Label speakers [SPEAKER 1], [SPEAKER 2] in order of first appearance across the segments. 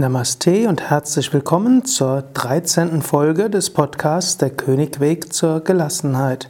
[SPEAKER 1] Namaste und herzlich willkommen zur 13. Folge des Podcasts Der Königweg zur Gelassenheit.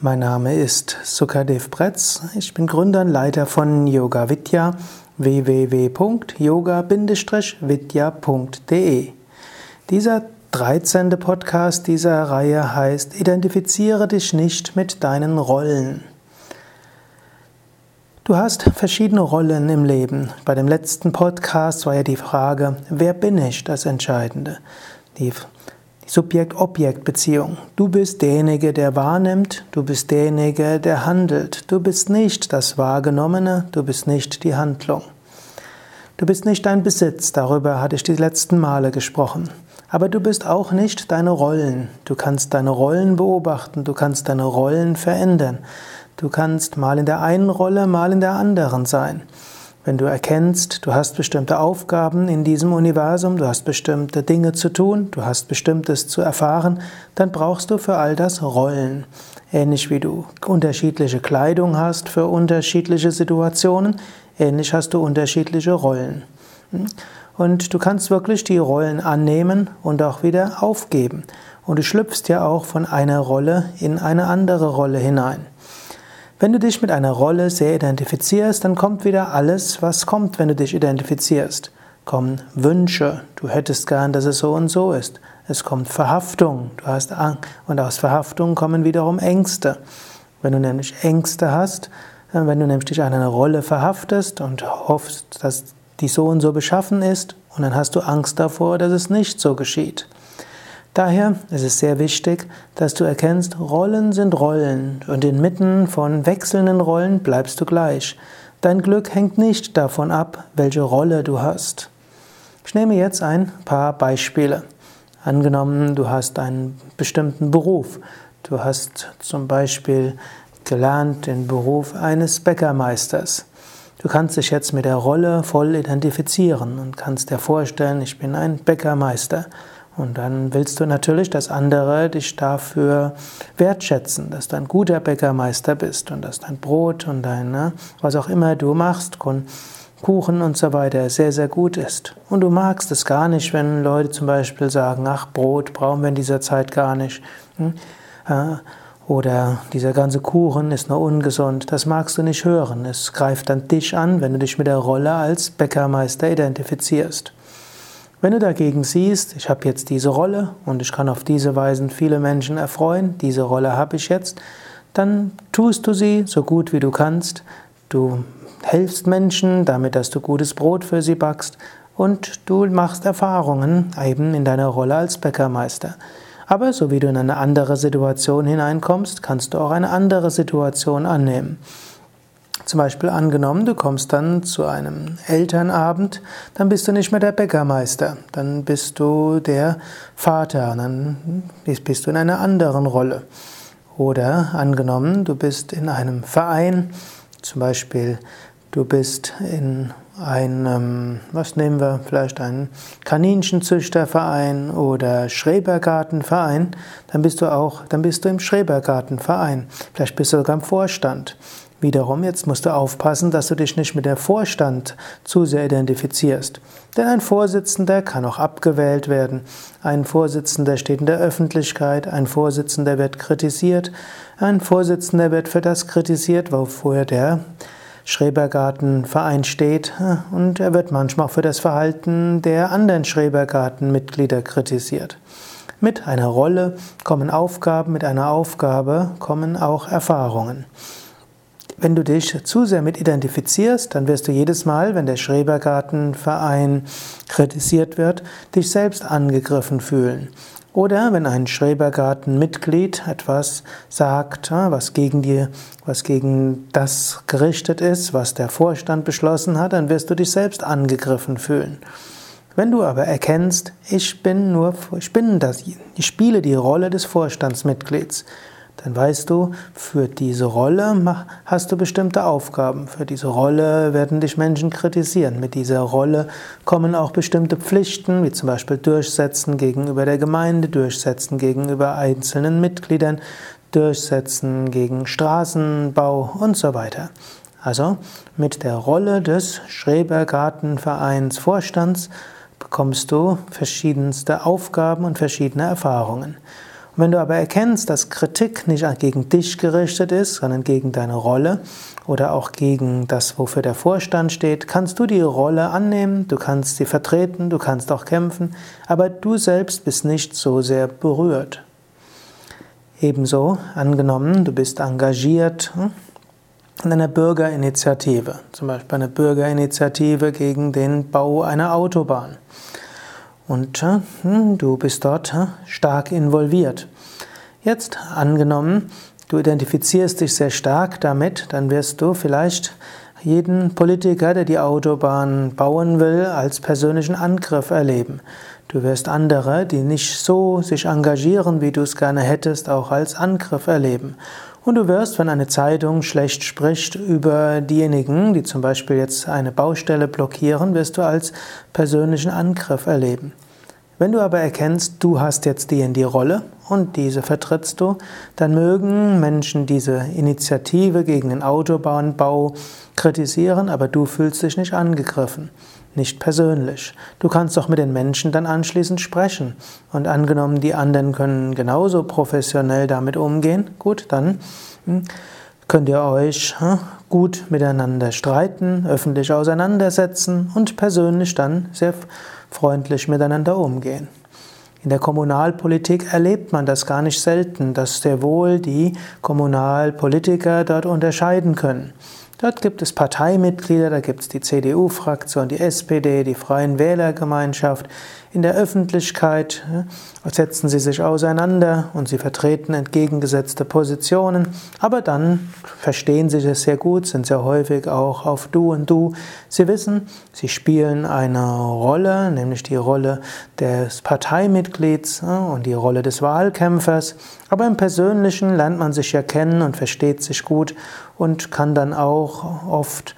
[SPEAKER 1] Mein Name ist Sukadev Bretz. Ich bin Gründer und Leiter von Yoga Vidya www.yoga-vidya.de. Dieser 13. Podcast dieser Reihe heißt Identifiziere dich nicht mit deinen Rollen. Du hast verschiedene Rollen im Leben. Bei dem letzten Podcast war ja die Frage, wer bin ich, das Entscheidende. Die, Subjekt-Objekt-Beziehung. Du bist derjenige, der wahrnimmt, du bist derjenige, der handelt. Du bist nicht das Wahrgenommene, du bist nicht die Handlung. Du bist nicht dein Besitz, darüber hatte ich die letzten Male gesprochen. Aber du bist auch nicht deine Rollen. Du kannst deine Rollen beobachten, du kannst deine Rollen verändern. Du kannst mal in der einen Rolle, mal in der anderen sein. Wenn du erkennst, du hast bestimmte Aufgaben in diesem Universum, du hast bestimmte Dinge zu tun, du hast bestimmtes zu erfahren, dann brauchst du für all das Rollen. Ähnlich wie du unterschiedliche Kleidung hast für unterschiedliche Situationen, ähnlich hast du unterschiedliche Rollen. Und du kannst wirklich die Rollen annehmen und auch wieder aufgeben. Und du schlüpfst ja auch von einer Rolle in eine andere Rolle hinein. Wenn du dich mit einer Rolle sehr identifizierst, dann kommt wieder alles, was kommt, wenn du dich identifizierst. Kommen Wünsche, du hättest gern, dass es so und so ist. Es kommt Verhaftung, du hast Angst und aus Verhaftung kommen wiederum Ängste. Wenn du nämlich Ängste hast, äh, wenn du nämlich dich an eine Rolle verhaftest und hoffst, dass die so und so beschaffen ist, und dann hast du Angst davor, dass es nicht so geschieht. Daher ist es sehr wichtig, dass du erkennst, Rollen sind Rollen und inmitten von wechselnden Rollen bleibst du gleich. Dein Glück hängt nicht davon ab, welche Rolle du hast. Ich nehme jetzt ein paar Beispiele. Angenommen, du hast einen bestimmten Beruf. Du hast zum Beispiel gelernt den Beruf eines Bäckermeisters. Du kannst dich jetzt mit der Rolle voll identifizieren und kannst dir vorstellen, ich bin ein Bäckermeister. Und dann willst du natürlich, dass andere dich dafür wertschätzen, dass du ein guter Bäckermeister bist und dass dein Brot und dein, ne, was auch immer du machst, Kuchen und so weiter sehr, sehr gut ist. Und du magst es gar nicht, wenn Leute zum Beispiel sagen, ach, Brot brauchen wir in dieser Zeit gar nicht. Hm? Äh, oder dieser ganze Kuchen ist nur ungesund. Das magst du nicht hören. Es greift dann dich an, wenn du dich mit der Rolle als Bäckermeister identifizierst. Wenn du dagegen siehst, ich habe jetzt diese Rolle und ich kann auf diese Weise viele Menschen erfreuen, diese Rolle habe ich jetzt, dann tust du sie so gut wie du kannst. Du hilfst Menschen damit, dass du gutes Brot für sie backst und du machst Erfahrungen eben in deiner Rolle als Bäckermeister. Aber so wie du in eine andere Situation hineinkommst, kannst du auch eine andere Situation annehmen. Zum Beispiel angenommen, du kommst dann zu einem Elternabend, dann bist du nicht mehr der Bäckermeister, dann bist du der Vater, dann bist du in einer anderen Rolle. Oder angenommen, du bist in einem Verein, zum Beispiel du bist in einem, was nehmen wir, vielleicht einen Kaninchenzüchterverein oder Schrebergartenverein, dann bist du auch, dann bist du im Schrebergartenverein. Vielleicht bist du sogar im Vorstand. Wiederum, jetzt musst du aufpassen, dass du dich nicht mit der Vorstand zu sehr identifizierst. Denn ein Vorsitzender kann auch abgewählt werden. Ein Vorsitzender steht in der Öffentlichkeit, ein Vorsitzender wird kritisiert, ein Vorsitzender wird für das kritisiert, wofür der Schrebergartenverein steht und er wird manchmal auch für das Verhalten der anderen Schrebergartenmitglieder kritisiert. Mit einer Rolle kommen Aufgaben, mit einer Aufgabe kommen auch Erfahrungen. Wenn du dich zu sehr mit identifizierst, dann wirst du jedes Mal, wenn der Schrebergartenverein kritisiert wird, dich selbst angegriffen fühlen. Oder wenn ein Schrebergartenmitglied etwas sagt, was gegen die, was gegen das gerichtet ist, was der Vorstand beschlossen hat, dann wirst du dich selbst angegriffen fühlen. Wenn du aber erkennst, ich bin nur, ich bin das, ich spiele die Rolle des Vorstandsmitglieds, dann weißt du, für diese Rolle hast du bestimmte Aufgaben. Für diese Rolle werden dich Menschen kritisieren. Mit dieser Rolle kommen auch bestimmte Pflichten, wie zum Beispiel Durchsetzen gegenüber der Gemeinde, Durchsetzen gegenüber einzelnen Mitgliedern, Durchsetzen gegen Straßenbau und so weiter. Also mit der Rolle des Schrebergartenvereins Vorstands bekommst du verschiedenste Aufgaben und verschiedene Erfahrungen. Und wenn du aber erkennst, dass Kritik nicht gegen dich gerichtet ist, sondern gegen deine Rolle oder auch gegen das, wofür der Vorstand steht, kannst du die Rolle annehmen, du kannst sie vertreten, du kannst auch kämpfen, aber du selbst bist nicht so sehr berührt. Ebenso angenommen, du bist engagiert hm, in einer Bürgerinitiative, zum Beispiel eine Bürgerinitiative gegen den Bau einer Autobahn. Und hm, du bist dort stark involviert. Jetzt angenommen, du identifizierst dich sehr stark damit, dann wirst du vielleicht jeden Politiker, der die Autobahn bauen will, als persönlichen Angriff erleben. Du wirst andere, die nicht so sich engagieren, wie du es gerne hättest, auch als Angriff erleben. Und du wirst, wenn eine Zeitung schlecht spricht über diejenigen, die zum Beispiel jetzt eine Baustelle blockieren, wirst du als persönlichen Angriff erleben. Wenn du aber erkennst, du hast jetzt die in die Rolle und diese vertrittst du, dann mögen Menschen diese Initiative gegen den Autobahnbau kritisieren, aber du fühlst dich nicht angegriffen nicht persönlich. Du kannst doch mit den Menschen dann anschließend sprechen. Und angenommen, die anderen können genauso professionell damit umgehen, gut, dann hm, könnt ihr euch hm, gut miteinander streiten, öffentlich auseinandersetzen und persönlich dann sehr freundlich miteinander umgehen. In der Kommunalpolitik erlebt man das gar nicht selten, dass sehr wohl die Kommunalpolitiker dort unterscheiden können. Dort gibt es Parteimitglieder, da gibt es die CDU-Fraktion, die SPD, die Freien Wählergemeinschaft. In der Öffentlichkeit setzen sie sich auseinander und sie vertreten entgegengesetzte Positionen, aber dann verstehen sie es sehr gut, sind sehr häufig auch auf Du und Du. Sie wissen, sie spielen eine Rolle, nämlich die Rolle des Parteimitglieds und die Rolle des Wahlkämpfers, aber im Persönlichen lernt man sich ja kennen und versteht sich gut und kann dann auch oft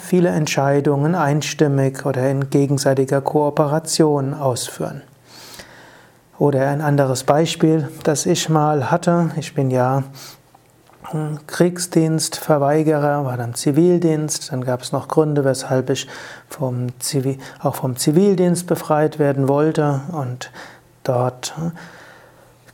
[SPEAKER 1] viele Entscheidungen einstimmig oder in gegenseitiger Kooperation ausführen. Oder ein anderes Beispiel, das ich mal hatte. Ich bin ja Kriegsdienstverweigerer, war dann Zivildienst. Dann gab es noch Gründe, weshalb ich vom Zivil, auch vom Zivildienst befreit werden wollte. Und dort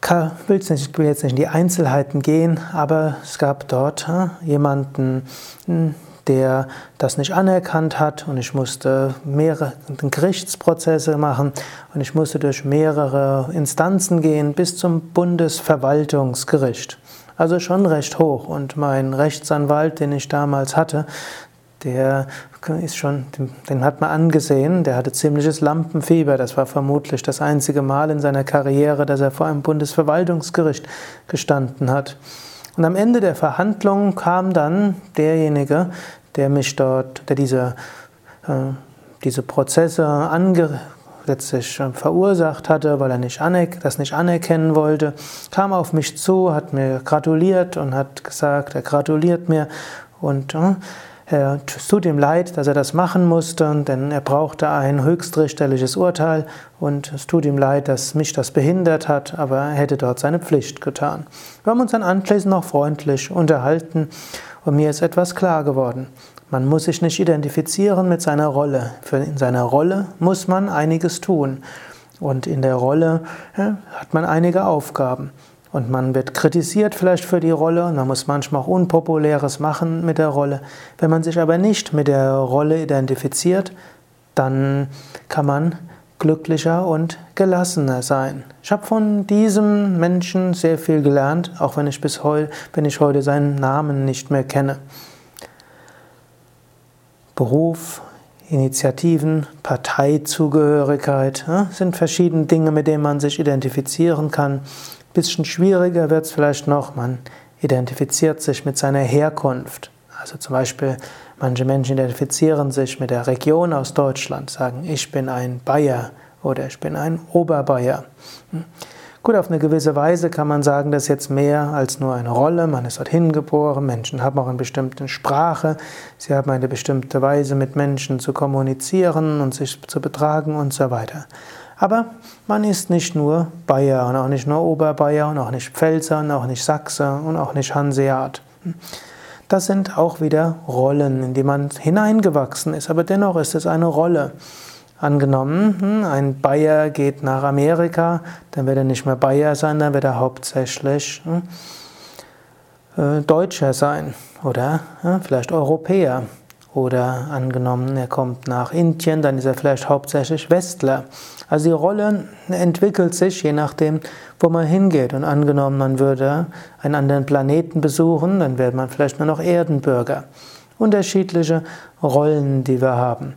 [SPEAKER 1] ich äh, will jetzt nicht in die Einzelheiten gehen, aber es gab dort äh, jemanden, hm, der das nicht anerkannt hat und ich musste mehrere Gerichtsprozesse machen und ich musste durch mehrere Instanzen gehen bis zum Bundesverwaltungsgericht. Also schon recht hoch und mein Rechtsanwalt, den ich damals hatte, der ist schon, den hat man angesehen, der hatte ziemliches Lampenfieber. Das war vermutlich das einzige Mal in seiner Karriere, dass er vor einem Bundesverwaltungsgericht gestanden hat. Und am Ende der Verhandlung kam dann derjenige, der mich dort, der diese, äh, diese Prozesse letztlich verursacht hatte, weil er nicht das nicht anerkennen wollte, kam auf mich zu, hat mir gratuliert und hat gesagt, er gratuliert mir und äh, es tut ihm leid, dass er das machen musste, denn er brauchte ein höchstrichterliches Urteil und es tut ihm leid, dass mich das behindert hat, aber er hätte dort seine Pflicht getan. Wir haben uns dann anschließend noch freundlich unterhalten und mir ist etwas klar geworden. Man muss sich nicht identifizieren mit seiner Rolle. in seiner Rolle muss man einiges tun. Und in der Rolle ja, hat man einige Aufgaben. Und man wird kritisiert vielleicht für die Rolle und man muss manchmal auch Unpopuläres machen mit der Rolle. Wenn man sich aber nicht mit der Rolle identifiziert, dann kann man glücklicher und gelassener sein. Ich habe von diesem Menschen sehr viel gelernt, auch wenn ich bis heute, wenn ich heute seinen Namen nicht mehr kenne. Beruf, Initiativen, Parteizugehörigkeit sind verschiedene Dinge, mit denen man sich identifizieren kann bisschen schwieriger wird es vielleicht noch, man identifiziert sich mit seiner Herkunft. Also zum Beispiel, manche Menschen identifizieren sich mit der Region aus Deutschland, sagen, ich bin ein Bayer oder ich bin ein Oberbayer. Hm. Gut, auf eine gewisse Weise kann man sagen, das ist jetzt mehr als nur eine Rolle. Man ist dorthin geboren, Menschen haben auch eine bestimmte Sprache, sie haben eine bestimmte Weise, mit Menschen zu kommunizieren und sich zu betragen und so weiter. Aber man ist nicht nur Bayer und auch nicht nur Oberbayer und auch nicht Pfälzer und auch nicht Sachse und auch nicht Hanseat. Das sind auch wieder Rollen, in die man hineingewachsen ist, aber dennoch ist es eine Rolle. Angenommen, hm, ein Bayer geht nach Amerika, dann wird er nicht mehr Bayer sein, dann wird er hauptsächlich hm, äh, Deutscher sein oder vielleicht Europäer. Oder angenommen, er kommt nach Indien, dann ist er vielleicht hauptsächlich Westler. Also die Rolle entwickelt sich je nachdem, wo man hingeht. Und angenommen, man würde einen anderen Planeten besuchen, dann wäre man vielleicht nur noch Erdenbürger. Unterschiedliche Rollen, die wir haben.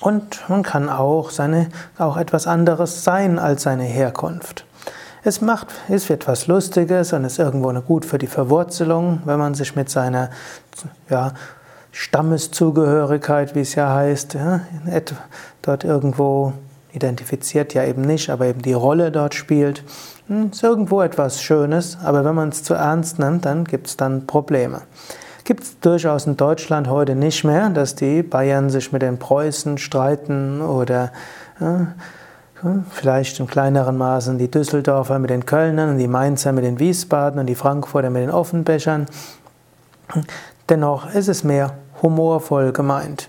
[SPEAKER 1] Und man kann auch, seine, auch etwas anderes sein als seine Herkunft. Es macht, es wird Lustiges und ist irgendwo gut für die Verwurzelung, wenn man sich mit seiner ja, Stammeszugehörigkeit, wie es ja heißt, ja, dort irgendwo identifiziert ja eben nicht, aber eben die Rolle dort spielt. Hm, ist irgendwo etwas Schönes, aber wenn man es zu ernst nimmt, dann gibt es dann Probleme. Gibt es durchaus in Deutschland heute nicht mehr, dass die Bayern sich mit den Preußen streiten oder ja, vielleicht in kleineren Maßen die Düsseldorfer mit den Kölnern und die Mainzer mit den Wiesbaden und die Frankfurter mit den Offenbechern. Dennoch ist es mehr humorvoll gemeint.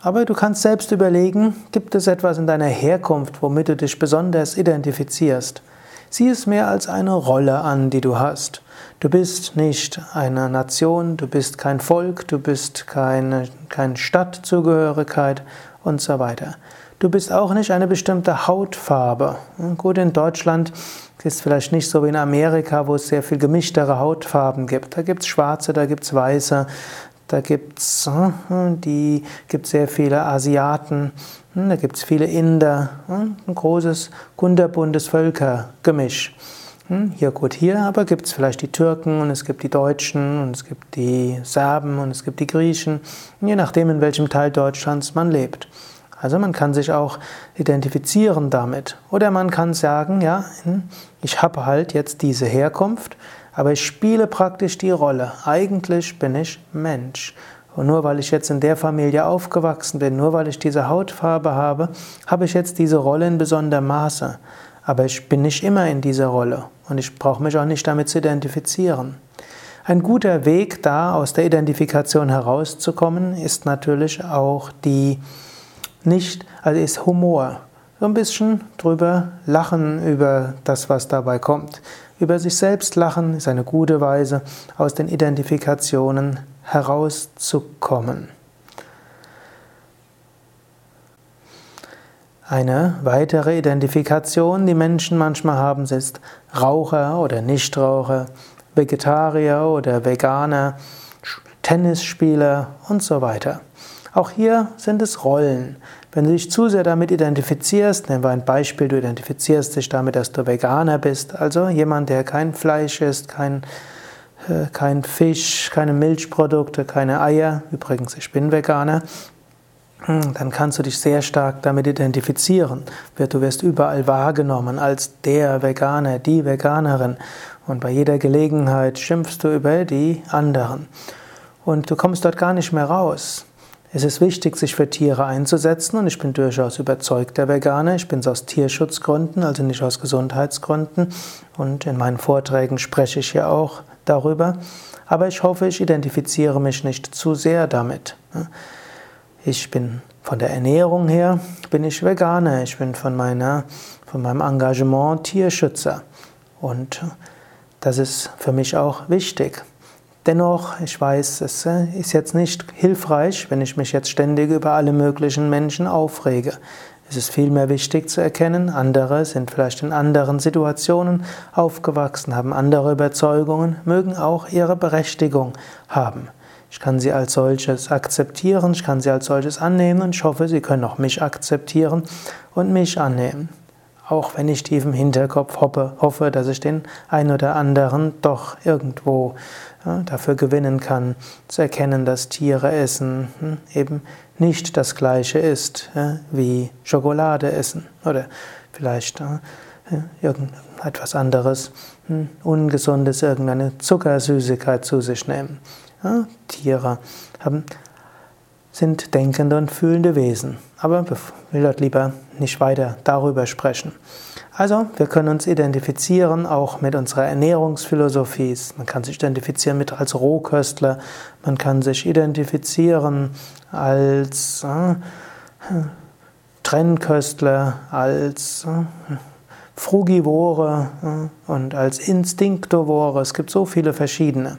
[SPEAKER 1] Aber du kannst selbst überlegen, gibt es etwas in deiner Herkunft, womit du dich besonders identifizierst? Sieh es mehr als eine Rolle an, die du hast. Du bist nicht eine Nation, du bist kein Volk, du bist keine, keine Stadtzugehörigkeit und so weiter. Du bist auch nicht eine bestimmte Hautfarbe. Gut, in Deutschland ist vielleicht nicht so wie in Amerika, wo es sehr viel gemischtere Hautfarben gibt. Da gibt es schwarze, da gibt es weiße, da gibt es hm, die gibt sehr viele Asiaten, hm, da gibt es viele Inder, hm, ein großes, kunterbuntes Völkergemisch. Hier gut, hier aber gibt es vielleicht die Türken und es gibt die Deutschen und es gibt die Serben und es gibt die Griechen, je nachdem in welchem Teil Deutschlands man lebt. Also man kann sich auch identifizieren damit. Oder man kann sagen, ja, ich habe halt jetzt diese Herkunft, aber ich spiele praktisch die Rolle. Eigentlich bin ich Mensch. Und nur weil ich jetzt in der Familie aufgewachsen bin, nur weil ich diese Hautfarbe habe, habe ich jetzt diese Rolle in besonderem Maße. Aber ich bin nicht immer in dieser Rolle und ich brauche mich auch nicht damit zu identifizieren. Ein guter Weg da aus der Identifikation herauszukommen ist natürlich auch die nicht, also ist Humor. So ein bisschen drüber lachen über das, was dabei kommt. Über sich selbst lachen ist eine gute Weise, aus den Identifikationen herauszukommen. Eine weitere Identifikation, die Menschen manchmal haben, ist Raucher oder Nichtraucher, Vegetarier oder Veganer, Tennisspieler und so weiter. Auch hier sind es Rollen. Wenn du dich zu sehr damit identifizierst, nehmen wir ein Beispiel, du identifizierst dich damit, dass du Veganer bist, also jemand, der kein Fleisch isst, kein, äh, kein Fisch, keine Milchprodukte, keine Eier, übrigens, ich bin Veganer, hm, dann kannst du dich sehr stark damit identifizieren. Du wirst überall wahrgenommen als der Veganer, die Veganerin. Und bei jeder Gelegenheit schimpfst du über die anderen. Und du kommst dort gar nicht mehr raus. Es ist wichtig, sich für Tiere einzusetzen und ich bin durchaus überzeugter Veganer. Ich bin es aus Tierschutzgründen, also nicht aus Gesundheitsgründen. Und in meinen Vorträgen spreche ich ja auch darüber. Aber ich hoffe, ich identifiziere mich nicht zu sehr damit. Ich bin von der Ernährung her bin ich Veganer. Ich bin von meiner von meinem Engagement Tierschützer und das ist für mich auch wichtig. Dennoch, ich weiß, es äh, ist jetzt nicht hilfreich, wenn ich mich jetzt ständig über alle möglichen Menschen aufrege. Es ist vielmehr wichtig zu erkennen, andere sind vielleicht in anderen Situationen aufgewachsen, haben andere Überzeugungen, mögen auch ihre Berechtigung haben. Ich kann sie als solches akzeptieren, ich kann sie als solches annehmen und ich hoffe, sie können auch mich akzeptieren und mich annehmen. Auch wenn ich tief im Hinterkopf hoffe, hoffe dass ich den ein oder anderen doch irgendwo ja, dafür gewinnen kann, zu erkennen, dass Tiere essen hm, eben nicht das gleiche ist ja, wie Schokolade essen oder vielleicht ja, irgendetwas anderes, hm, ungesundes, irgendeine Zuckersüßigkeit zu sich nehmen. Tiere haben, sind denkende und fühlende Wesen. Aber ich will dort lieber nicht weiter darüber sprechen. Also, wir können uns identifizieren auch mit unserer Ernährungsphilosophie. Man kann sich identifizieren mit als Rohköstler, man kann sich identifizieren als äh, Trennköstler, als äh, Frugivore äh, und als Instinktovore. Es gibt so viele verschiedene.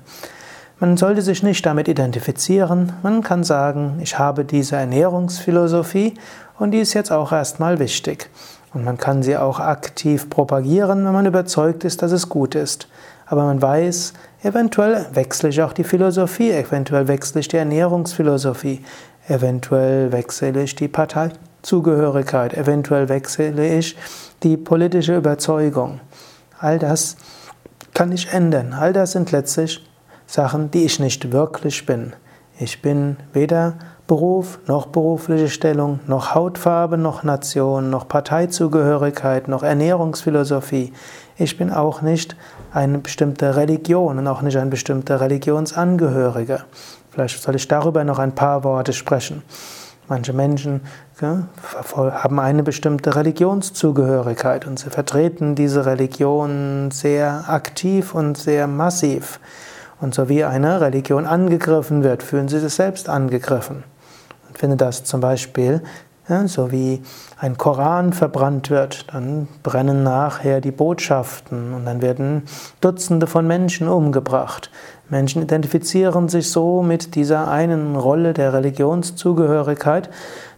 [SPEAKER 1] Man sollte sich nicht damit identifizieren. Man kann sagen, ich habe diese Ernährungsphilosophie und die ist jetzt auch erstmal wichtig. Und man kann sie auch aktiv propagieren, wenn man überzeugt ist, dass es gut ist. Aber man weiß, eventuell wechsle ich auch die Philosophie, eventuell wechsle ich die Ernährungsphilosophie, eventuell wechsle ich die Parteizugehörigkeit, eventuell wechsle ich die politische Überzeugung. All das kann ich ändern. All das sind letztlich Sachen, die ich nicht wirklich bin. Ich bin weder Beruf, noch berufliche Stellung, noch Hautfarbe, noch Nation, noch Parteizugehörigkeit, noch Ernährungsphilosophie. Ich bin auch nicht eine bestimmte Religion und auch nicht ein bestimmter Religionsangehöriger. Vielleicht soll ich darüber noch ein paar Worte sprechen. Manche Menschen ja, haben eine bestimmte Religionszugehörigkeit und sie vertreten diese Religion sehr aktiv und sehr massiv. Und so wie eine Religion angegriffen wird, fühlen sie sich selbst angegriffen. Und finde das zum Beispiel, ja, so wie ein Koran verbrannt wird, dann brennen nachher die Botschaften und dann werden Dutzende von Menschen umgebracht. Menschen identifizieren sich so mit dieser einen Rolle der Religionszugehörigkeit,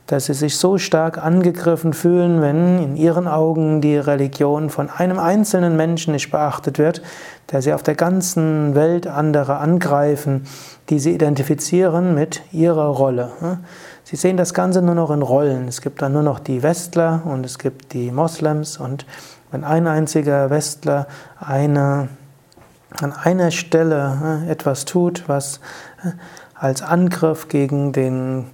[SPEAKER 1] dass sie sich so stark angegriffen fühlen, wenn in ihren Augen die Religion von einem einzelnen Menschen nicht beachtet wird, der sie auf der ganzen Welt andere angreifen, die sie identifizieren mit ihrer Rolle. Sie sehen das Ganze nur noch in Rollen. Es gibt dann nur noch die Westler und es gibt die Moslems und wenn ein einziger Westler eine, an einer Stelle etwas tut, was als Angriff gegen den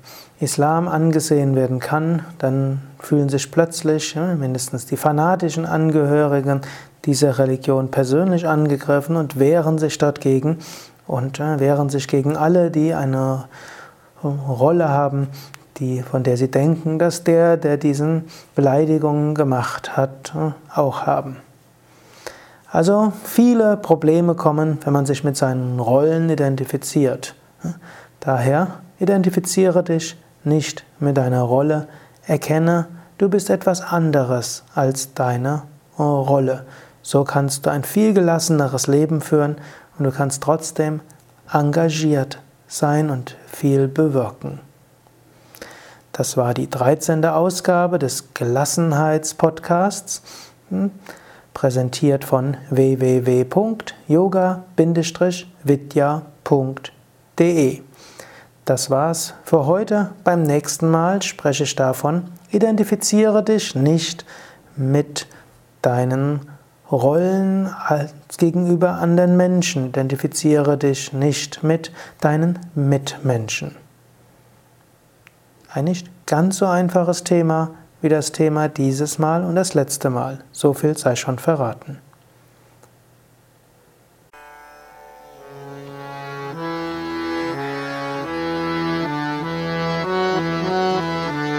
[SPEAKER 1] Islam angesehen werden kann, dann fühlen sich plötzlich mindestens die fanatischen Angehörigen dieser Religion persönlich angegriffen und wehren sich dort gegen und wehren sich gegen alle, die eine Rolle haben, die, von der sie denken, dass der, der diesen Beleidigungen gemacht hat, auch haben. Also viele Probleme kommen, wenn man sich mit seinen Rollen identifiziert. Daher identifiziere dich nicht mit deiner Rolle. Erkenne, du bist etwas anderes als deine Rolle. So kannst du ein viel gelasseneres Leben führen und du kannst trotzdem engagiert sein und viel bewirken. Das war die 13. Ausgabe des Gelassenheitspodcasts, hm, präsentiert von www.yoga-vidya.de. Das war's für heute. Beim nächsten Mal spreche ich davon, identifiziere dich nicht mit deinen Rollen gegenüber anderen Menschen. Identifiziere dich nicht mit deinen Mitmenschen. Ein nicht ganz so einfaches Thema wie das Thema dieses Mal und das letzte Mal. So viel sei schon verraten.